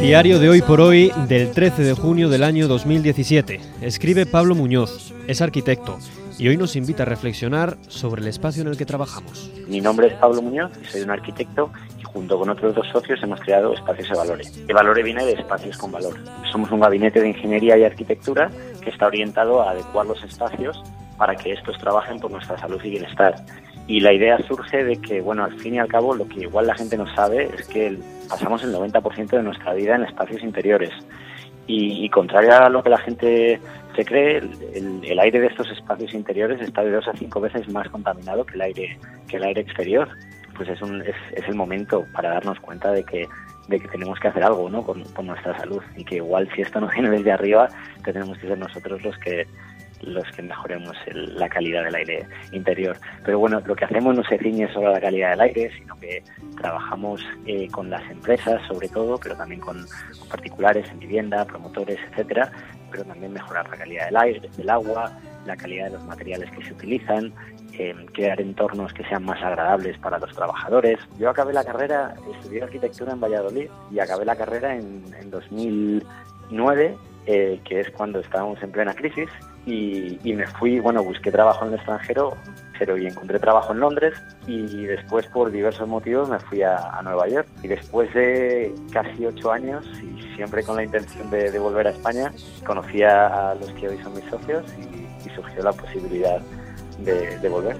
Diario de hoy por hoy del 13 de junio del año 2017. Escribe Pablo Muñoz, es arquitecto y hoy nos invita a reflexionar sobre el espacio en el que trabajamos. Mi nombre es Pablo Muñoz soy un arquitecto y junto con otros dos socios hemos creado Espacios de Valores. De Valore viene de espacios con valor. Somos un gabinete de ingeniería y arquitectura que está orientado a adecuar los espacios para que estos trabajen por nuestra salud y bienestar. Y la idea surge de que, bueno, al fin y al cabo, lo que igual la gente no sabe es que pasamos el 90% de nuestra vida en espacios interiores. Y, y, contrario a lo que la gente se cree, el, aire de estos espacios interiores está de dos a cinco veces más contaminado que el aire, que el aire exterior. Pues es, un, es, es el momento para darnos cuenta de que, de que tenemos que hacer algo ¿no? con nuestra salud y que igual si esto no viene desde arriba, tenemos que ser nosotros los que los que mejoremos el, la calidad del aire interior. Pero bueno, lo que hacemos no se ciñe solo a la calidad del aire, sino que trabajamos eh, con las empresas sobre todo, pero también con, particulares en vivienda, promotores, etcétera, pero también mejorar la calidad del aire, del agua, la calidad de los materiales que se utilizan, eh, crear entornos que sean más agradables para los trabajadores. Yo acabé la carrera, estudié arquitectura en Valladolid y acabé la carrera en, en 2009, eh, que es cuando estábamos en plena crisis y, y, me fui, bueno, busqué trabajo en el extranjero, pero y encontré trabajo en Londres y después por diversos motivos me fui a, a Nueva York y después de casi ocho años y siempre con la intención de, de volver a España, conocí a, los que hoy son mis socios y, y surgió la posibilidad de, de volver.